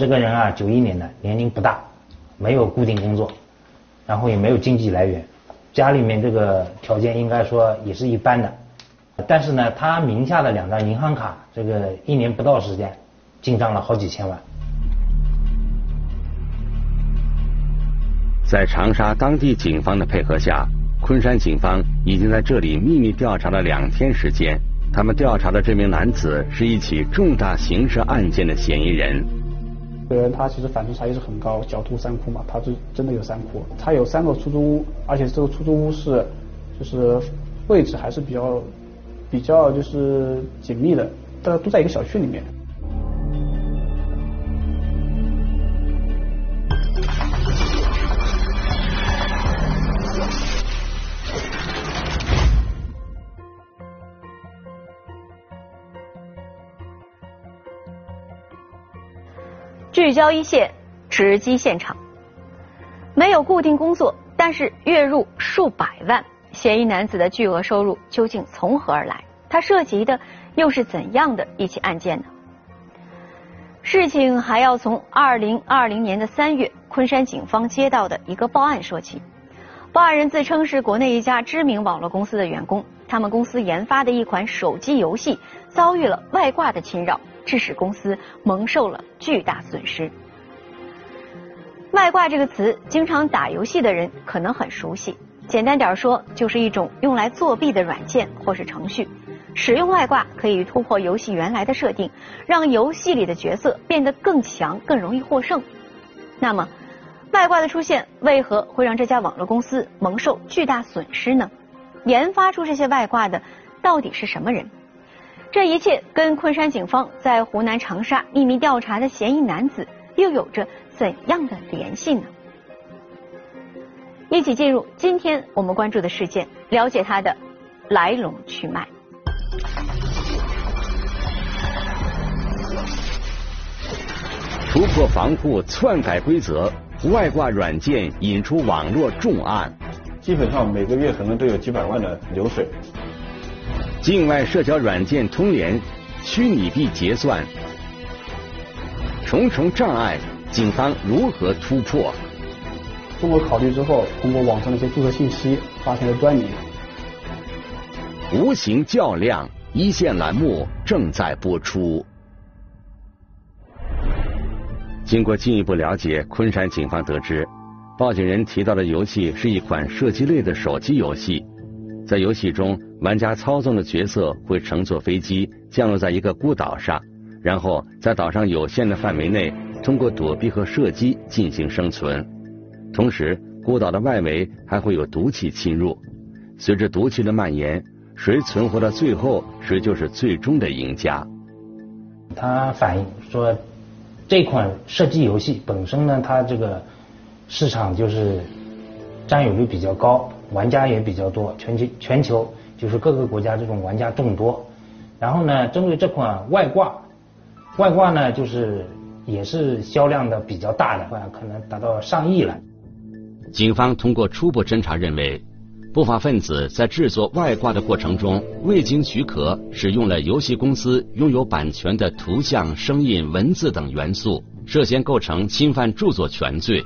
这个人啊，九一年的，年龄不大，没有固定工作，然后也没有经济来源，家里面这个条件应该说也是一般的。但是呢，他名下的两张银行卡，这个一年不到时间，进账了好几千万。在长沙当地警方的配合下，昆山警方已经在这里秘密调查了两天时间。他们调查的这名男子是一起重大刑事案件的嫌疑人。这个人他其实反侦查意识很高，狡兔三窟嘛，他是真的有三窟。他有三个出租屋，而且这个出租屋是就是位置还是比较比较就是紧密的，大家都在一个小区里面。聚焦一线，直击现场。没有固定工作，但是月入数百万，嫌疑男子的巨额收入究竟从何而来？他涉及的又是怎样的一起案件呢？事情还要从二零二零年的三月，昆山警方接到的一个报案说起。报案人自称是国内一家知名网络公司的员工，他们公司研发的一款手机游戏遭遇了外挂的侵扰。致使公司蒙受了巨大损失。外挂这个词，经常打游戏的人可能很熟悉。简单点说，就是一种用来作弊的软件或是程序。使用外挂可以突破游戏原来的设定，让游戏里的角色变得更强、更容易获胜。那么，外挂的出现为何会让这家网络公司蒙受巨大损失呢？研发出这些外挂的到底是什么人？这一切跟昆山警方在湖南长沙秘密调查的嫌疑男子又有着怎样的联系呢？一起进入今天我们关注的事件，了解他的来龙去脉。突破防护，篡改规则，外挂软件引出网络重案，基本上每个月可能都有几百万的流水。境外社交软件通联，虚拟币结算，重重障碍，警方如何突破？通过考虑之后，通过网上的一些注册信息，发现了端倪。无形较量，一线栏目正在播出。经过进一步了解，昆山警方得知，报警人提到的游戏是一款射击类的手机游戏。在游戏中，玩家操纵的角色会乘坐飞机降落在一个孤岛上，然后在岛上有限的范围内通过躲避和射击进行生存。同时，孤岛的外围还会有毒气侵入。随着毒气的蔓延，谁存活到最后，谁就是最终的赢家。他反映说，这款射击游戏本身呢，它这个市场就是占有率比较高。玩家也比较多，全球全球就是各个国家这种玩家众多。然后呢，针对这款外挂，外挂呢就是也是销量的比较大的话，可能达到上亿了。警方通过初步侦查认为，不法分子在制作外挂的过程中未经许可使用了游戏公司拥有版权的图像、声音、文字等元素，涉嫌构成侵犯著作权罪。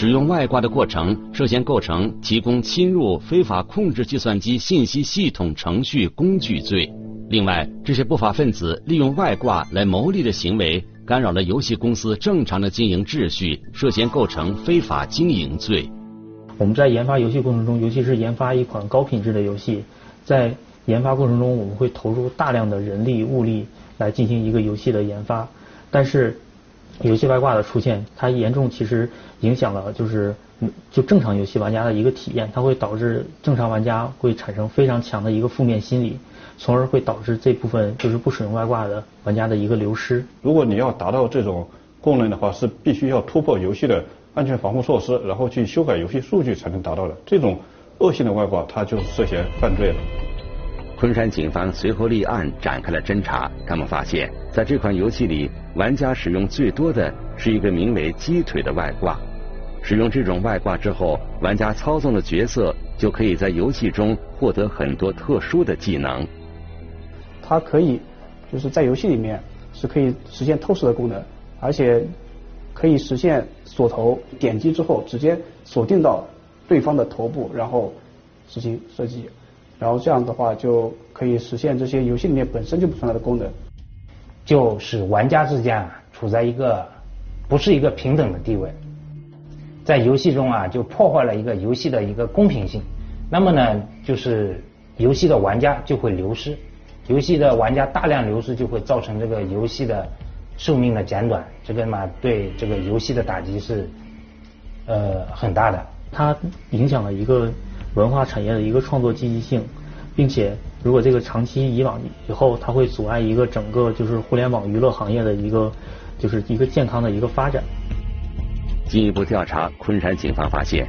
使用外挂的过程涉嫌构成提供侵入非法控制计算机信息系统程序工具罪。另外，这些不法分子利用外挂来牟利的行为，干扰了游戏公司正常的经营秩序，涉嫌构成非法经营罪。我们在研发游戏过程中，尤其是研发一款高品质的游戏，在研发过程中，我们会投入大量的人力物力来进行一个游戏的研发，但是。游戏外挂的出现，它严重其实影响了就是就正常游戏玩家的一个体验，它会导致正常玩家会产生非常强的一个负面心理，从而会导致这部分就是不使用外挂的玩家的一个流失。如果你要达到这种功能的话，是必须要突破游戏的安全防护措施，然后去修改游戏数据才能达到的。这种恶性的外挂，它就涉嫌犯罪了。昆山警方随后立案展开了侦查，他们发现，在这款游戏里，玩家使用最多的是一个名为“鸡腿”的外挂。使用这种外挂之后，玩家操纵的角色就可以在游戏中获得很多特殊的技能。它可以就是在游戏里面是可以实现透视的功能，而且可以实现锁头，点击之后直接锁定到对方的头部，然后执行射击，然后这样的话就可以实现这些游戏里面本身就不存在的功能，就使玩家之间啊处在一个不是一个平等的地位，在游戏中啊就破坏了一个游戏的一个公平性，那么呢就是游戏的玩家就会流失，游戏的玩家大量流失就会造成这个游戏的。寿命的减短，这个嘛对这个游戏的打击是呃很大的。它影响了一个文化产业的一个创作积极性，并且如果这个长期以往以后，它会阻碍一个整个就是互联网娱乐行业的一个就是一个健康的一个发展。进一步调查，昆山警方发现，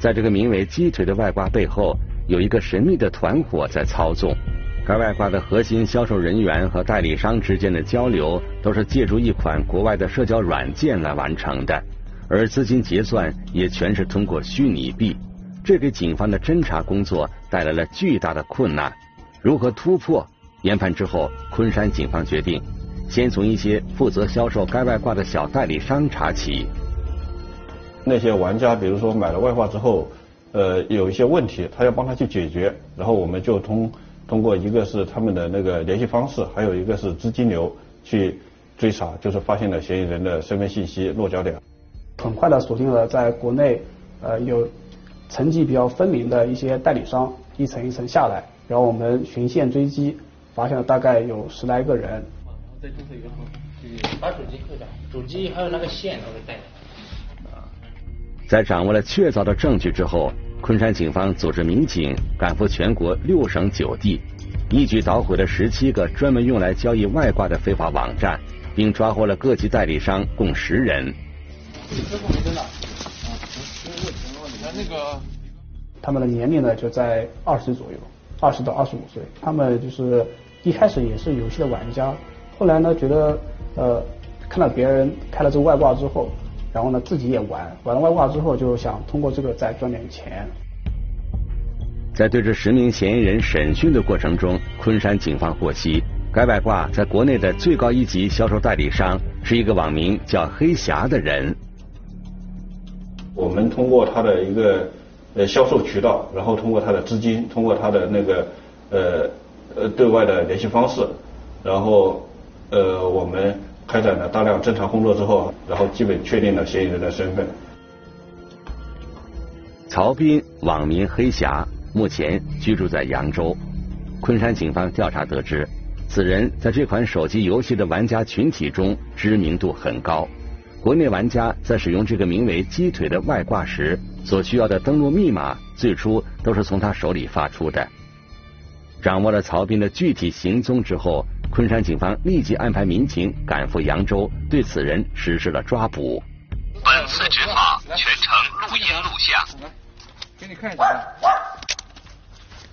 在这个名为“鸡腿”的外挂背后，有一个神秘的团伙在操纵。该外挂的核心销售人员和代理商之间的交流，都是借助一款国外的社交软件来完成的，而资金结算也全是通过虚拟币，这给警方的侦查工作带来了巨大的困难。如何突破？研判之后，昆山警方决定先从一些负责销售该外挂的小代理商查起。那些玩家，比如说买了外挂之后，呃，有一些问题，他要帮他去解决，然后我们就通。通过一个是他们的那个联系方式，还有一个是资金流去追查，就是发现了嫌疑人的身份信息落脚点。很快的锁定了在国内呃有层级比较分明的一些代理商，一层一层下来，然后我们循线追击，发现了大概有十来个人。然后再注册一个号，把主机扣掉，主机还有那个线都给带。在掌握了确凿的证据之后。昆山警方组织民警赶赴全国六省九地，一举捣毁了十七个专门用来交易外挂的非法网站，并抓获了各级代理商共十人。他们的年龄呢就在二十岁左右，二十到二十五岁。他们就是一开始也是游戏的玩家，后来呢觉得呃看到别人开了这个外挂之后。然后呢，自己也玩，玩了外挂之后，就想通过这个再赚点钱。在对这十名嫌疑人审讯的过程中，昆山警方获悉，该外挂在国内的最高一级销售代理商是一个网名叫“黑侠”的人。我们通过他的一个呃销售渠道，然后通过他的资金，通过他的那个呃呃对外的联系方式，然后呃我们。开展了大量侦查工作之后，然后基本确定了嫌疑人的身份。曹斌，网名黑侠，目前居住在扬州。昆山警方调查得知，此人在这款手机游戏的玩家群体中知名度很高。国内玩家在使用这个名为“鸡腿”的外挂时，所需要的登录密码，最初都是从他手里发出的。掌握了曹斌的具体行踪之后。昆山警方立即安排民警赶赴扬州，对此人实施了抓捕。本次执法全程录音录像。给你看一下，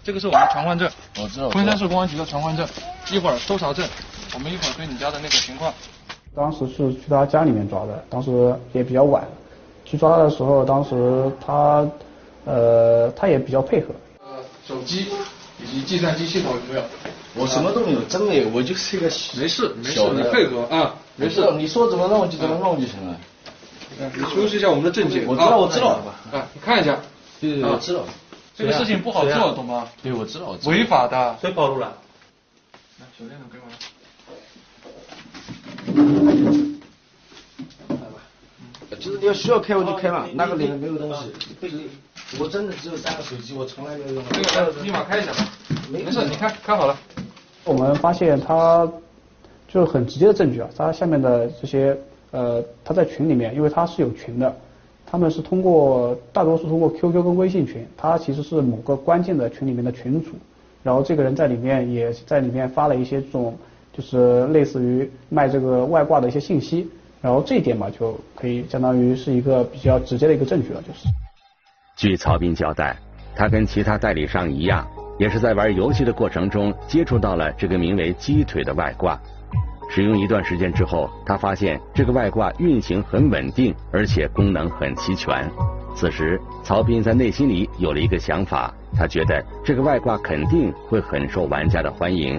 这个是我们的传唤证，我知道。昆山市公安局的传唤证，一会儿搜查证，我们一会儿对你家的那个情况。当时是去他家里面抓的，当时也比较晚，去抓他的时候，当时他呃他也比较配合。呃，手机以及计算机系统有没有？我什么都没有，真没有，我就是一个没事没事，你配合啊，没事，你说怎么弄就怎么弄就行了。你出示一下我们的证件，我知道我知道，啊，你看一下，对对，我知道，这个事情不好做，懂吗？对，我知道，违法的。谁暴露了？来，手电筒给我。就是你要需要开我就开嘛，那个里面没有东西。我真的只有三个手机，我从来没有用。这个密码开一下吧。没事，你看，看好了。我们发现他就是很直接的证据啊，他下面的这些呃，他在群里面，因为他是有群的，他们是通过大多数通过 QQ 跟微信群，他其实是某个关键的群里面的群主，然后这个人在里面也在里面发了一些这种就是类似于卖这个外挂的一些信息，然后这一点嘛就可以相当于是一个比较直接的一个证据了，就是。据曹斌交代，他跟其他代理商一样。也是在玩游戏的过程中接触到了这个名为“鸡腿”的外挂。使用一段时间之后，他发现这个外挂运行很稳定，而且功能很齐全。此时，曹斌在内心里有了一个想法，他觉得这个外挂肯定会很受玩家的欢迎。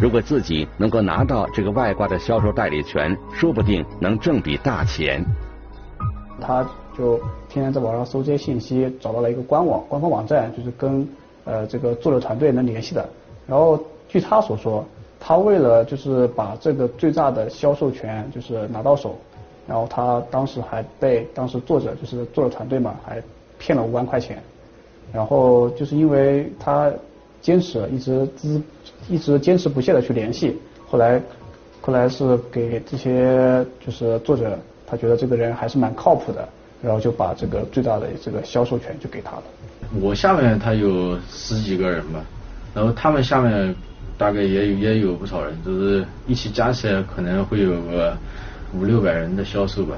如果自己能够拿到这个外挂的销售代理权，说不定能挣笔大钱。他就天天在网上搜这些信息，找到了一个官网，官方网站就是跟呃这个作者团队能联系的。然后据他所说，他为了就是把这个最大的销售权就是拿到手，然后他当时还被当时作者就是作者团队嘛还骗了五万块钱。然后就是因为他坚持一直资一直坚持不懈的去联系，后来后来是给这些就是作者，他觉得这个人还是蛮靠谱的，然后就把这个最大的这个销售权就给他了。我下面他有十几个人吧，然后他们下面大概也有也有不少人，就是一起加起来可能会有个五六百人的销售吧。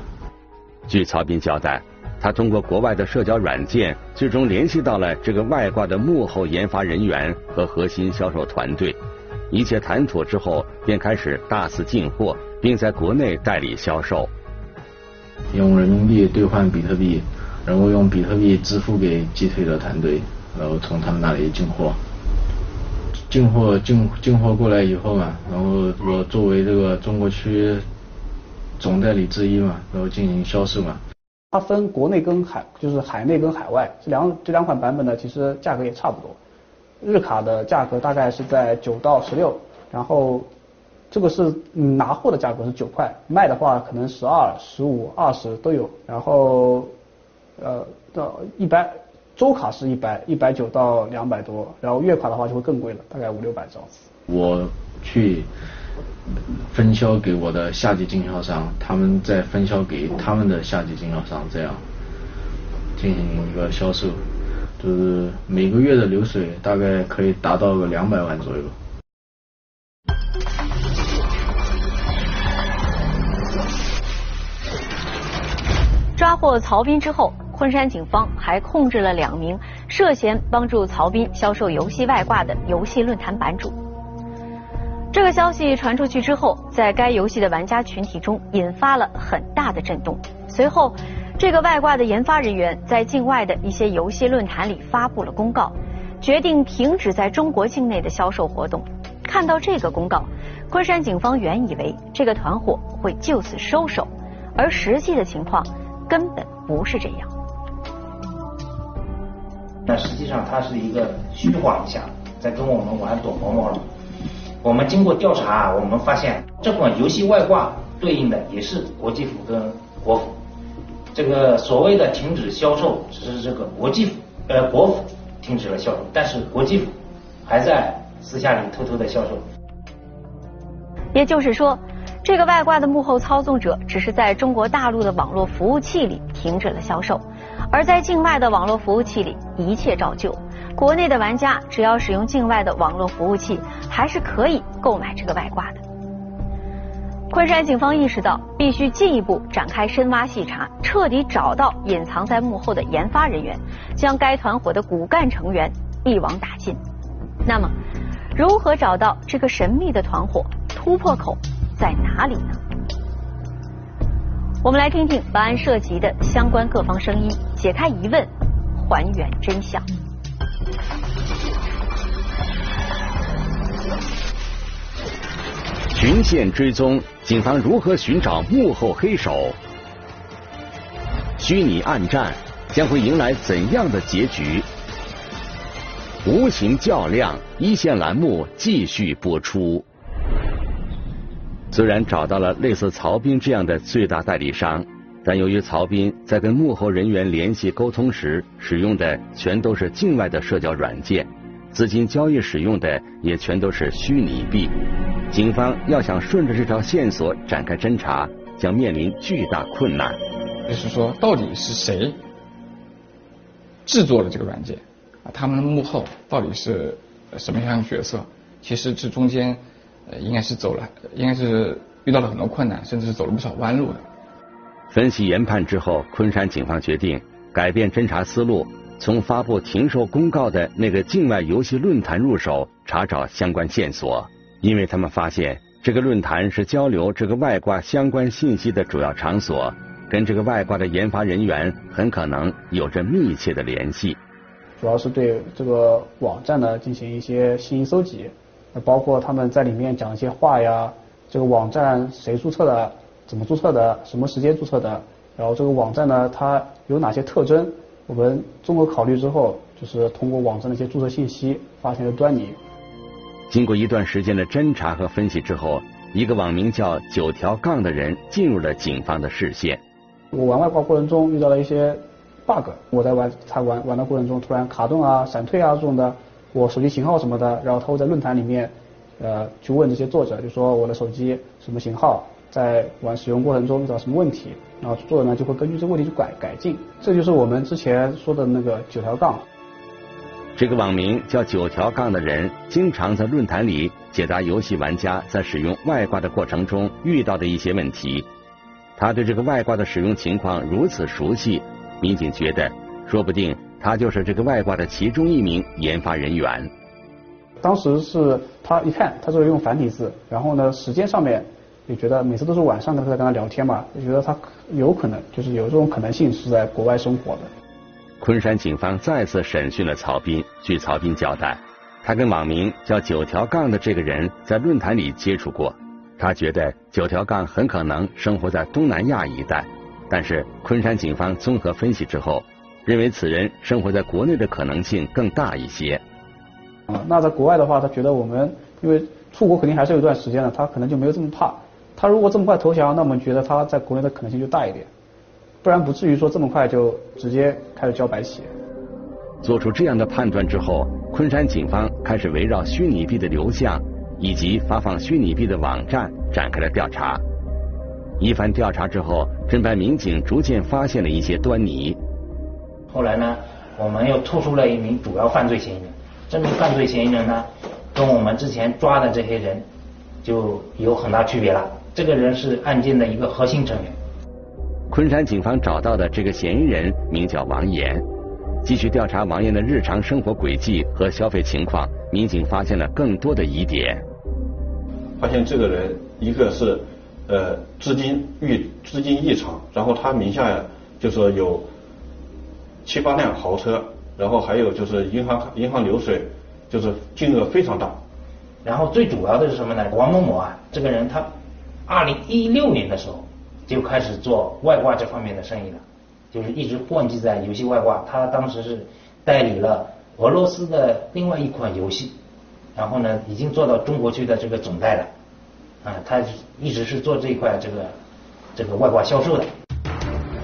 据曹斌交代。他通过国外的社交软件，最终联系到了这个外挂的幕后研发人员和核心销售团队。一切谈妥之后，便开始大肆进货，并在国内代理销售。用人民币兑换比特币，然后用比特币支付给击退的团队，然后从他们那里进货。进货进进货过来以后嘛，然后我作为这个中国区总代理之一嘛，然后进行销售嘛。它分国内跟海，就是海内跟海外这两这两款版本呢，其实价格也差不多。日卡的价格大概是在九到十六，然后这个是拿货的价格是九块，卖的话可能十二、十五、二十都有。然后呃到一百周卡是一百一百九到两百多，然后月卡的话就会更贵了，大概五六百这样子。我去。分销给我的下级经销商，他们再分销给他们的下级经销商，这样进行一个销售，就是每个月的流水大概可以达到个两百万左右。抓获曹斌之后，昆山警方还控制了两名涉嫌帮助曹斌销售游戏外挂的游戏论坛版主。这个消息传出去之后，在该游戏的玩家群体中引发了很大的震动。随后，这个外挂的研发人员在境外的一些游戏论坛里发布了公告，决定停止在中国境内的销售活动。看到这个公告，昆山警方原以为这个团伙会就此收手，而实际的情况根本不是这样。那实际上他是一个虚晃一下，在跟我们玩躲猫猫了。我们经过调查，我们发现这款游戏外挂对应的也是国际服跟国服。这个所谓的停止销售，只是这个国际服呃国服停止了销售，但是国际服还在私下里偷偷的销售。也就是说，这个外挂的幕后操纵者只是在中国大陆的网络服务器里停止了销售，而在境外的网络服务器里一切照旧。国内的玩家只要使用境外的网络服务器，还是可以购买这个外挂的。昆山警方意识到，必须进一步展开深挖细查，彻底找到隐藏在幕后的研发人员，将该团伙的骨干成员一网打尽。那么，如何找到这个神秘的团伙？突破口在哪里呢？我们来听听本案涉及的相关各方声音，解开疑问，还原真相。循线追踪，警方如何寻找幕后黑手？虚拟暗战将会迎来怎样的结局？无情较量，一线栏目继续播出。虽然找到了类似曹斌这样的最大代理商。但由于曹斌在跟幕后人员联系沟通时使用的全都是境外的社交软件，资金交易使用的也全都是虚拟币，警方要想顺着这条线索展开侦查，将面临巨大困难。就是说，到底是谁制作了这个软件？啊，他们的幕后到底是什么样的角色？其实这中间呃，应该是走了，应该是遇到了很多困难，甚至是走了不少弯路的。分析研判之后，昆山警方决定改变侦查思路，从发布停售公告的那个境外游戏论坛入手，查找相关线索。因为他们发现这个论坛是交流这个外挂相关信息的主要场所，跟这个外挂的研发人员很可能有着密切的联系。主要是对这个网站呢进行一些信息搜集，包括他们在里面讲一些话呀，这个网站谁注册的？怎么注册的？什么时间注册的？然后这个网站呢，它有哪些特征？我们综合考虑之后，就是通过网站的一些注册信息，发现了端倪。经过一段时间的侦查和分析之后，一个网名叫“九条杠”的人进入了警方的视线。我玩外挂过程中遇到了一些 bug，我在玩他玩玩的过程中突然卡顿啊、闪退啊这种的，我手机型号什么的，然后他会在论坛里面呃去问这些作者，就说我的手机什么型号，在玩使用过程中遇到什么问题，然后作者呢就会根据这个问题去改改进，这就是我们之前说的那个九条杠。这个网名叫“九条杠”的人，经常在论坛里解答游戏玩家在使用外挂的过程中遇到的一些问题。他对这个外挂的使用情况如此熟悉，民警觉得，说不定他就是这个外挂的其中一名研发人员。当时是他一看，他是用繁体字，然后呢，时间上面也觉得每次都是晚上跟他跟他聊天嘛，就觉得他有可能就是有这种可能性是在国外生活的。昆山警方再次审讯了曹斌。据曹斌交代，他跟网名叫“九条杠”的这个人在论坛里接触过。他觉得“九条杠”很可能生活在东南亚一带，但是昆山警方综合分析之后，认为此人生活在国内的可能性更大一些。啊，那在国外的话，他觉得我们因为出国肯定还是有一段时间的，他可能就没有这么怕。他如果这么快投降，那我们觉得他在国内的可能性就大一点。不然不至于说这么快就直接开始交白起。做出这样的判断之后，昆山警方开始围绕虚拟币的流向以及发放虚拟币的网站展开了调查。一番调查之后，侦办民警逐渐发现了一些端倪。后来呢，我们又突出了一名主要犯罪嫌疑人。这名犯罪嫌疑人呢，跟我们之前抓的这些人就有很大区别了。这个人是案件的一个核心成员。昆山警方找到的这个嫌疑人名叫王岩，继续调查王岩的日常生活轨迹和消费情况，民警发现了更多的疑点。发现这个人一个是呃资金异资金异常，然后他名下就是有七八辆豪车，然后还有就是银行银行流水就是金额非常大。然后最主要的是什么呢？王某某啊，这个人他二零一六年的时候。就开始做外挂这方面的生意了，就是一直混迹在游戏外挂。他当时是代理了俄罗斯的另外一款游戏，然后呢，已经做到中国区的这个总代了。啊，他一直是做这一块这个这个外挂销售的。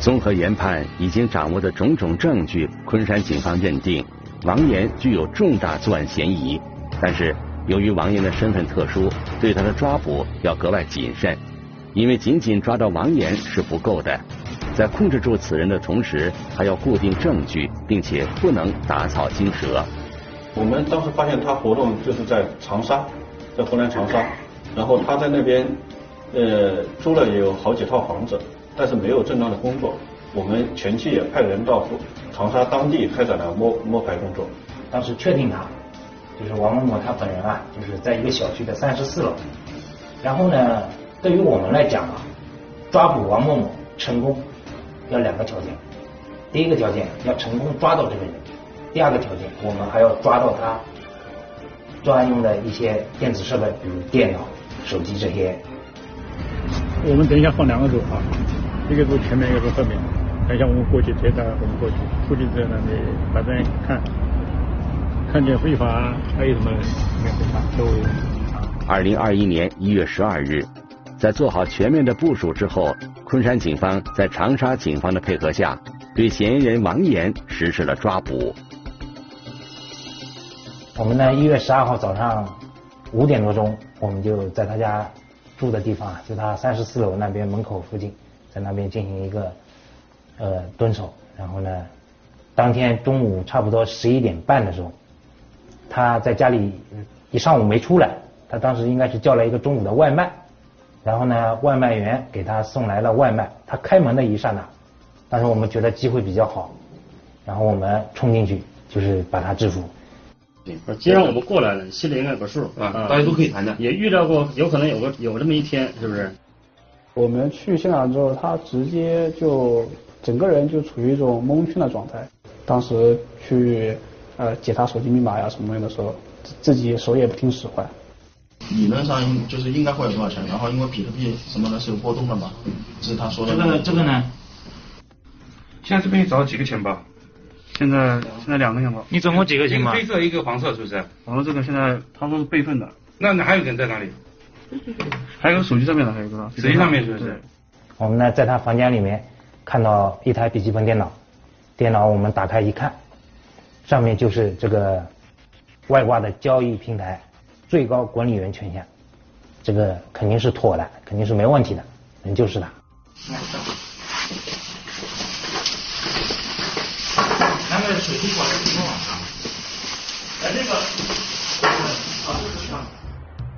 综合研判已经掌握的种种证据，昆山警方认定王岩具有重大作案嫌疑。但是由于王岩的身份特殊，对他的抓捕要格外谨慎。因为仅仅抓到王岩是不够的，在控制住此人的同时，还要固定证据，并且不能打草惊蛇。我们当时发现他活动就是在长沙，在湖南长沙，然后他在那边呃租了有好几套房子，但是没有正当的工作。我们前期也派人到长沙当地开展了摸摸排工作。当时确定他就是王某某他本人啊，就是在一个小区的三十四楼，然后呢。对于我们来讲啊，抓捕王某某成功要两个条件，第一个条件要成功抓到这个人，第二个条件我们还要抓到他作案用的一些电子设备，比如电脑、手机这些。我们等一下放两个组啊，一个组前面，一个组后面。等一下我们过去接他，我们过去出去之后呢，你反正看看见非法还有什么没非法都。二零二一年一月十二日。在做好全面的部署之后，昆山警方在长沙警方的配合下，对嫌疑人王岩实施了抓捕。我们呢，一月十二号早上五点多钟，我们就在他家住的地方，就他三十四楼那边门口附近，在那边进行一个呃蹲守。然后呢，当天中午差不多十一点半的时候，他在家里一上午没出来，他当时应该是叫了一个中午的外卖。然后呢，外卖员给他送来了外卖。他开门的一刹那，当时我们觉得机会比较好，然后我们冲进去，就是把他制服。既然我们过来了，心里应该有个数啊，大家都可以谈谈。也遇到过，有可能有个有这么一天，是不是？我们去现场之后，他直接就整个人就处于一种蒙圈的状态。当时去呃解他手机密码呀什么东西的时候，自己手也不听使唤。理论上就是应该会有多少钱，然后因为比特币什么的是有波动的嘛，这是他说的。这个这个呢，现在这边找了几个钱包？现在现在两个钱包。你总共几个钱包？一个黑色，一个黄色，是不是？然后这个现在他说是备份的。那那还有人在哪里？还有手机上面的，还有个。手机上面是不是？我们呢，在他房间里面看到一台笔记本电脑，电脑我们打开一看，上面就是这个外挂的交易平台最高管理员权限，这个肯定是妥的，肯定是没问题的，人就是他。那个？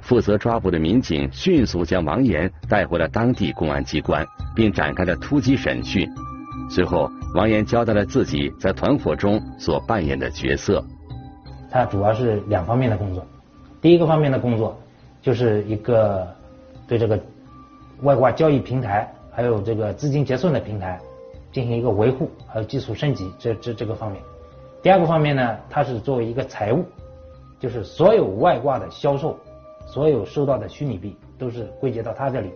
负责抓捕的民警迅速将王岩带回了当地公安机关，并展开了突击审讯。随后，王岩交代了自己在团伙中所扮演的角色。他主要是两方面的工作，第一个方面的工作就是一个对这个外挂交易平台还有这个资金结算的平台进行一个维护，还有技术升级这这这个方面。第二个方面呢，他是作为一个财务，就是所有外挂的销售。所有收到的虚拟币都是归结到他这里，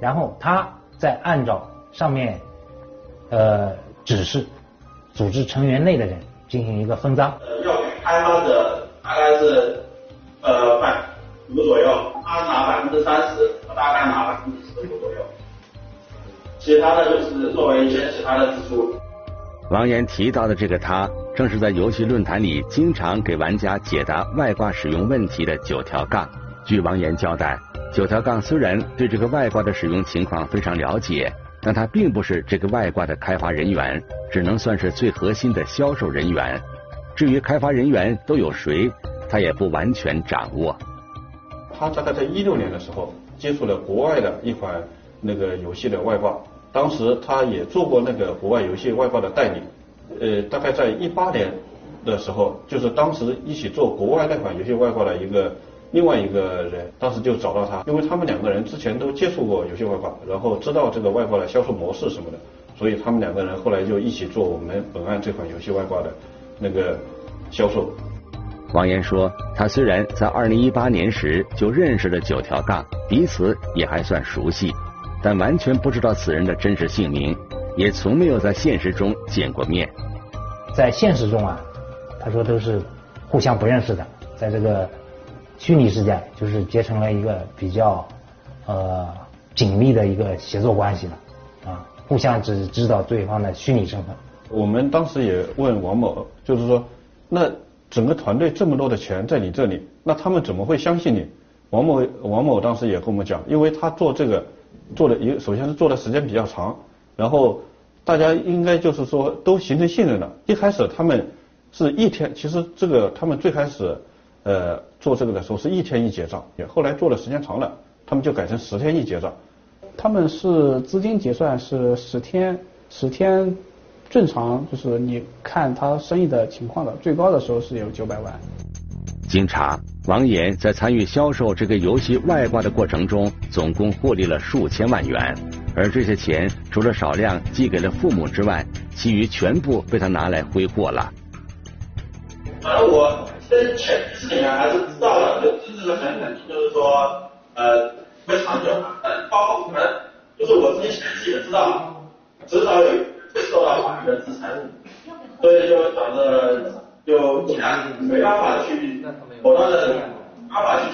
然后他再按照上面呃指示，组织成员内的人进行一个分赃。呃，要给开发者大概是呃百五左右，他拿百分之三十，大概拿百分之十五左右，其他的就是作为一些其他的支出。王岩提到的这个他，正是在游戏论坛里经常给玩家解答外挂使用问题的九条杠。据王岩交代，九条杠虽然对这个外挂的使用情况非常了解，但他并不是这个外挂的开发人员，只能算是最核心的销售人员。至于开发人员都有谁，他也不完全掌握。他大概在一六年的时候接触了国外的一款那个游戏的外挂，当时他也做过那个国外游戏外挂的代理。呃，大概在一八年的时候，就是当时一起做国外那款游戏外挂的一个。另外一个人当时就找到他，因为他们两个人之前都接触过游戏外挂，然后知道这个外挂的销售模式什么的，所以他们两个人后来就一起做我们本案这款游戏外挂的那个销售。王岩说，他虽然在二零一八年时就认识了九条杠，彼此也还算熟悉，但完全不知道此人的真实姓名，也从没有在现实中见过面。在现实中啊，他说都是互相不认识的，在这个。虚拟世界就是结成了一个比较呃紧密的一个协作关系了啊，互相只知道对方的虚拟身份。我们当时也问王某，就是说，那整个团队这么多的钱在你这里，那他们怎么会相信你？王某王某当时也跟我们讲，因为他做这个做的一首先是做的时间比较长，然后大家应该就是说都形成信任了。一开始他们是一天，其实这个他们最开始。呃，做这个的时候是一天一结账，也后来做的时间长了，他们就改成十天一结账。他们是资金结算是十天，十天正常就是你看他生意的情况的，最高的时候是有九百万。经查，王岩在参与销售这个游戏外挂的过程中，总共获利了数千万元，而这些钱除了少量寄给了父母之外，其余全部被他拿来挥霍了。而我。跟潜意识里面还是知道的，就这个很肯定，就是说，呃，会长久嘛。包括我们就是我自己潜意识也知道，迟早有会受到法律的制裁，所以就导致就既然没办法去果断的办法去，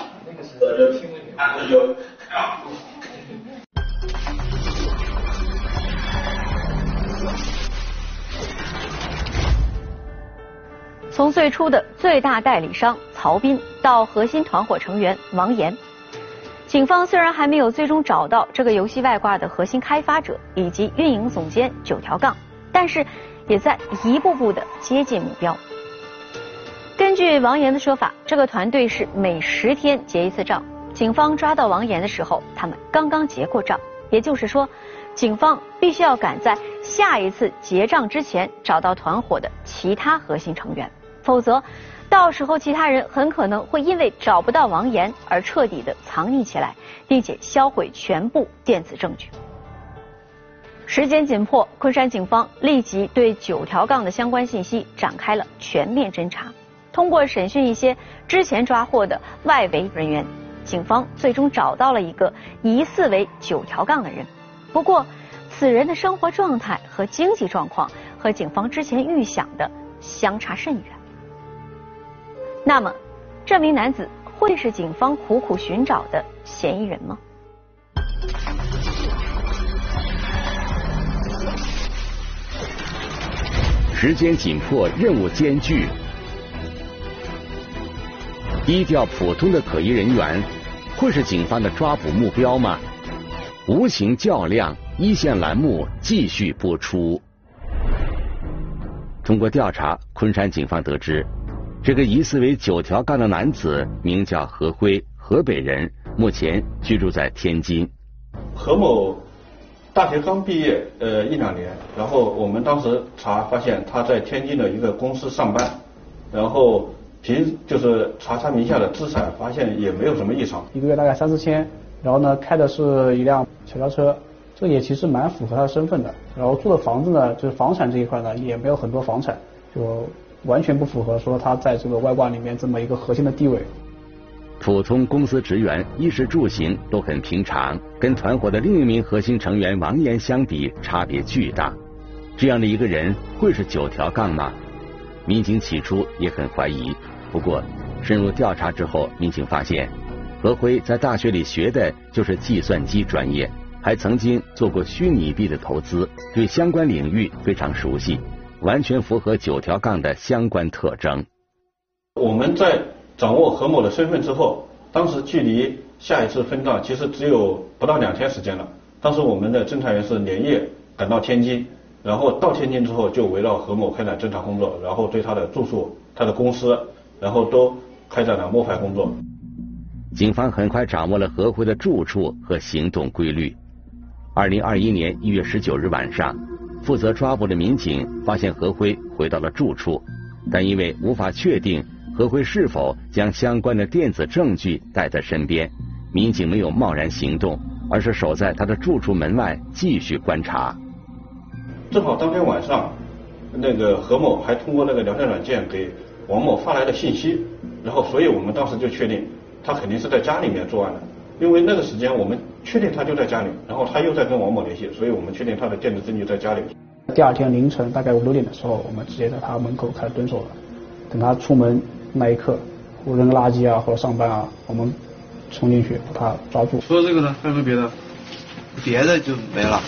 呃，就干脆就从最初的最大代理商曹斌到核心团伙成员王岩，警方虽然还没有最终找到这个游戏外挂的核心开发者以及运营总监九条杠，但是也在一步步的接近目标。根据王岩的说法，这个团队是每十天结一次账。警方抓到王岩的时候，他们刚刚结过账，也就是说，警方必须要赶在下一次结账之前找到团伙的其他核心成员。否则，到时候其他人很可能会因为找不到王岩而彻底的藏匿起来，并且销毁全部电子证据。时间紧迫，昆山警方立即对九条杠的相关信息展开了全面侦查。通过审讯一些之前抓获的外围人员，警方最终找到了一个疑似为九条杠的人。不过，此人的生活状态和经济状况和警方之前预想的相差甚远。那么，这名男子会是警方苦苦寻找的嫌疑人吗？时间紧迫，任务艰巨，低调普通的可疑人员会是警方的抓捕目标吗？无形较量，一线栏目继续播出。通过调查，昆山警方得知，这个疑似为九条杠的男子名叫何辉，河北人，目前居住在天津。何某。大学刚毕业，呃一两年，然后我们当时查发现他在天津的一个公司上班，然后凭就是查他名下的资产，发现也没有什么异常。一个月大概三四千，然后呢开的是一辆小轿车，这也其实蛮符合他的身份的。然后住的房子呢，就是房产这一块呢也没有很多房产，就完全不符合说他在这个外挂里面这么一个核心的地位。普通公司职员衣食住行都很平常，跟团伙的另一名核心成员王岩相比，差别巨大。这样的一个人会是九条杠吗？民警起初也很怀疑。不过深入调查之后，民警发现何辉在大学里学的就是计算机专业，还曾经做过虚拟币的投资，对相关领域非常熟悉，完全符合九条杠的相关特征。我们在。掌握何某的身份之后，当时距离下一次分账其实只有不到两天时间了。当时我们的侦查员是连夜赶到天津，然后到天津之后就围绕何某开展侦查工作，然后对他的住宿、他的公司，然后都开展了摸排工作。警方很快掌握了何辉的住处和行动规律。二零二一年一月十九日晚上，负责抓捕的民警发现何辉回到了住处，但因为无法确定。何辉是否将相关的电子证据带在身边？民警没有贸然行动，而是守在他的住处门外继续观察。正好当天晚上，那个何某还通过那个聊天软件给王某发来了信息，然后所以我们当时就确定他肯定是在家里面作案的，因为那个时间我们确定他就在家里，然后他又在跟王某联系，所以我们确定他的电子证据在家里。第二天凌晨大概五六点的时候，我们直接在他门口开始蹲守了，等他出门。那一刻，我扔垃圾啊，或者上班啊，我们冲进去把他抓住。除了这个呢，还有没有别的？别的就没了。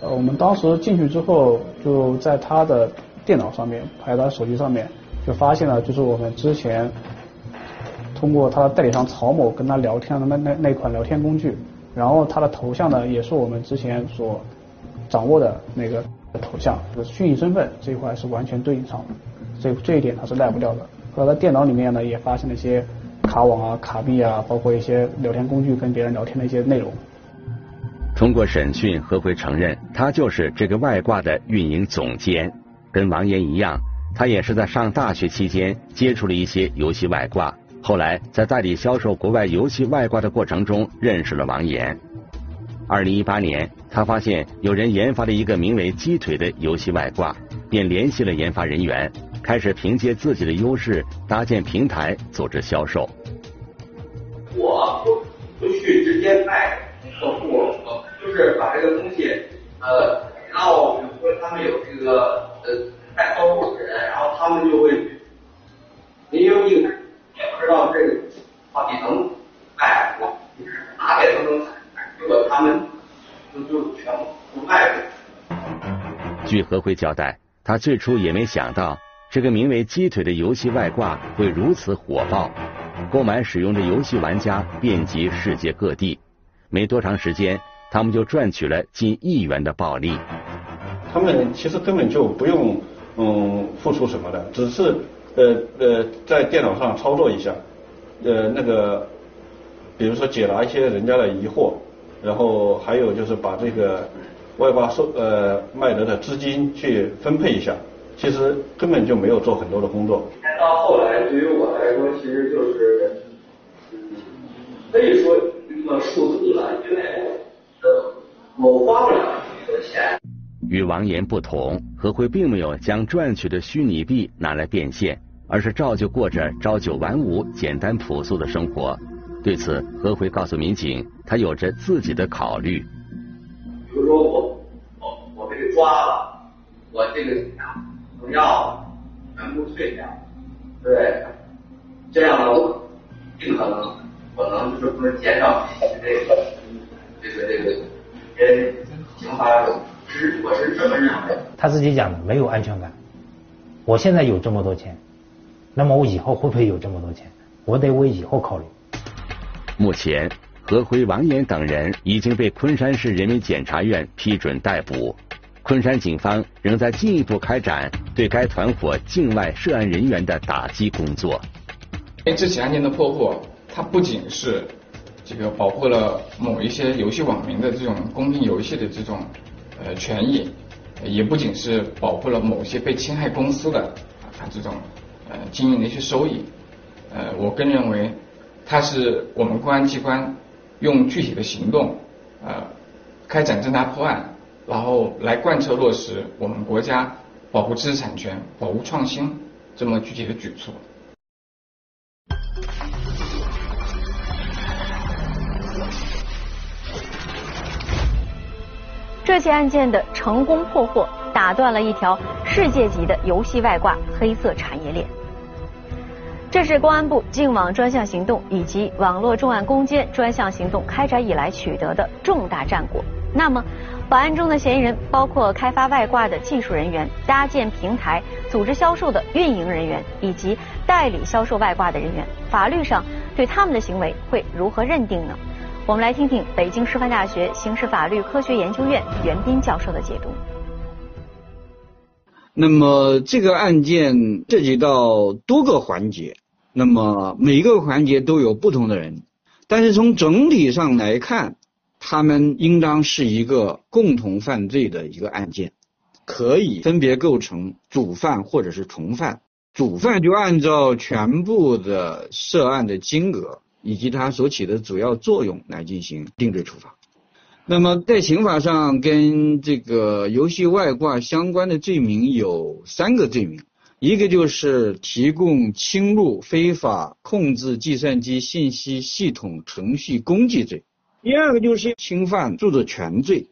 呃，我们当时进去之后，就在他的电脑上面，还有他手机上面，就发现了，就是我们之前通过他的代理商曹某跟他聊天的那那那款聊天工具，然后他的头像呢，也是我们之前所。掌握的那个头像，就是虚拟身份这一块是完全对应上的，这这一点他是赖不掉的。和在电脑里面呢，也发现了一些卡网啊、卡币啊，包括一些聊天工具跟别人聊天的一些内容。通过审讯，何辉承认他就是这个外挂的运营总监，跟王岩一样，他也是在上大学期间接触了一些游戏外挂，后来在代理销售国外游戏外挂的过程中认识了王岩。二零一八年，他发现有人研发了一个名为“鸡腿”的游戏外挂，便联系了研发人员，开始凭借自己的优势搭建平台，组织销售。我不不去直接卖客户，就是把这个东西呃，然后比如说他们有这个呃卖客户的人，然后他们就会，您有一个也不知道这个到底能卖不，哪边都能。结果他们就就全部不卖了。据何辉交代，他最初也没想到这个名为“鸡腿”的游戏外挂会如此火爆，购买使用的游戏玩家遍及世界各地。没多长时间，他们就赚取了近亿元的暴利。他们其实根本就不用嗯付出什么的，只是呃呃在电脑上操作一下，呃那个比如说解答一些人家的疑惑。然后还有就是把这个外挂收呃卖得的资金去分配一下，其实根本就没有做很多的工作。到后来对于我来说，其实就是可以说一个数字了，因为呃我花不了这么多钱。与王岩不同，何辉并没有将赚取的虚拟币拿来变现，而是照旧过着朝九晚五、简单朴素的生活。对此，何辉告诉民警，他有着自己的考虑。比如说我我我被抓了，我这个农药全部退掉，对，这样，我尽可能可能就是说减少这个这个这个人刑罚，是我是这么认为。他自己讲的没有安全感。我现在有这么多钱，那么我以后会不会有这么多钱？我得为以后考虑。目前，何辉、王岩等人已经被昆山市人民检察院批准逮捕。昆山警方仍在进一步开展对该团伙境外涉案人员的打击工作。这起案件的破获，它不仅是这个保护了某一些游戏网民的这种公平游戏的这种呃权益。也不仅是保护了某些被侵害公司的啊，这种呃经营的一些收益，呃，我更认为它是我们公安机关用具体的行动呃开展侦查破案，然后来贯彻落实我们国家保护知识产权、保护创新这么具体的举措。这起案件的成功破获，打断了一条世界级的游戏外挂黑色产业链。这是公安部净网专项行动以及网络重案攻坚专项行动开展以来取得的重大战果。那么，本案中的嫌疑人包括开发外挂的技术人员、搭建平台、组织销售的运营人员以及代理销售外挂的人员，法律上对他们的行为会如何认定呢？我们来听听北京师范大学刑事法律科学研究院袁斌教授的解读。那么这个案件涉及到多个环节，那么每个环节都有不同的人，但是从整体上来看，他们应当是一个共同犯罪的一个案件，可以分别构成主犯或者是从犯。主犯就按照全部的涉案的金额。以及它所起的主要作用来进行定罪处罚。那么在刑法上跟这个游戏外挂相关的罪名有三个罪名，一个就是提供侵入非法控制计算机信息系统程序工具罪，第二个就是侵犯著作权罪，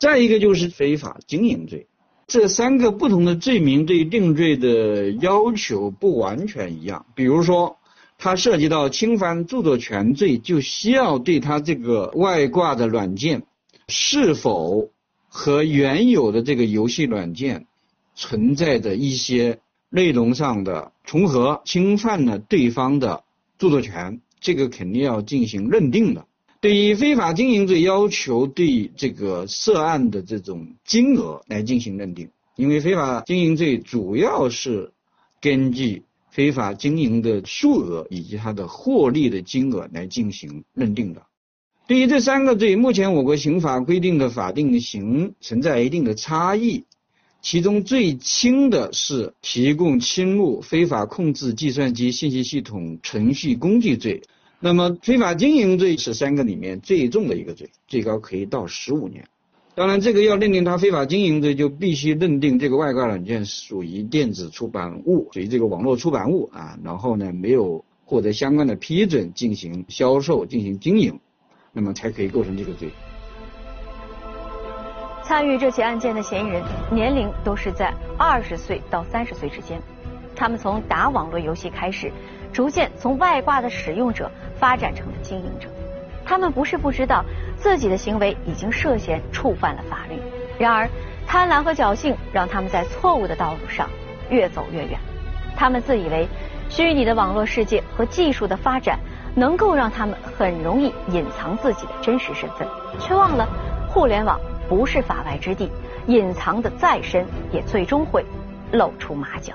再一个就是非法经营罪。这三个不同的罪名对定罪的要求不完全一样，比如说。它涉及到侵犯著作权罪，就需要对它这个外挂的软件是否和原有的这个游戏软件存在着一些内容上的重合，侵犯了对方的著作权，这个肯定要进行认定的。对于非法经营罪，要求对这个涉案的这种金额来进行认定，因为非法经营罪主要是根据。非法经营的数额以及它的获利的金额来进行认定的。对于这三个罪，目前我国刑法规定的法定刑存在一定的差异。其中最轻的是提供侵入非法控制计算机信息系统程序工具罪，那么非法经营罪是三个里面最重的一个罪，最高可以到十五年。当然，这个要认定它非法经营的，就必须认定这个外挂软件属于电子出版物，属于这个网络出版物啊。然后呢，没有获得相关的批准进行销售、进行经营，那么才可以构成这个罪。参与这起案件的嫌疑人年龄都是在二十岁到三十岁之间，他们从打网络游戏开始，逐渐从外挂的使用者发展成了经营者。他们不是不知道。自己的行为已经涉嫌触犯了法律，然而贪婪和侥幸让他们在错误的道路上越走越远。他们自以为虚拟的网络世界和技术的发展能够让他们很容易隐藏自己的真实身份，却忘了互联网不是法外之地，隐藏的再深也最终会露出马脚。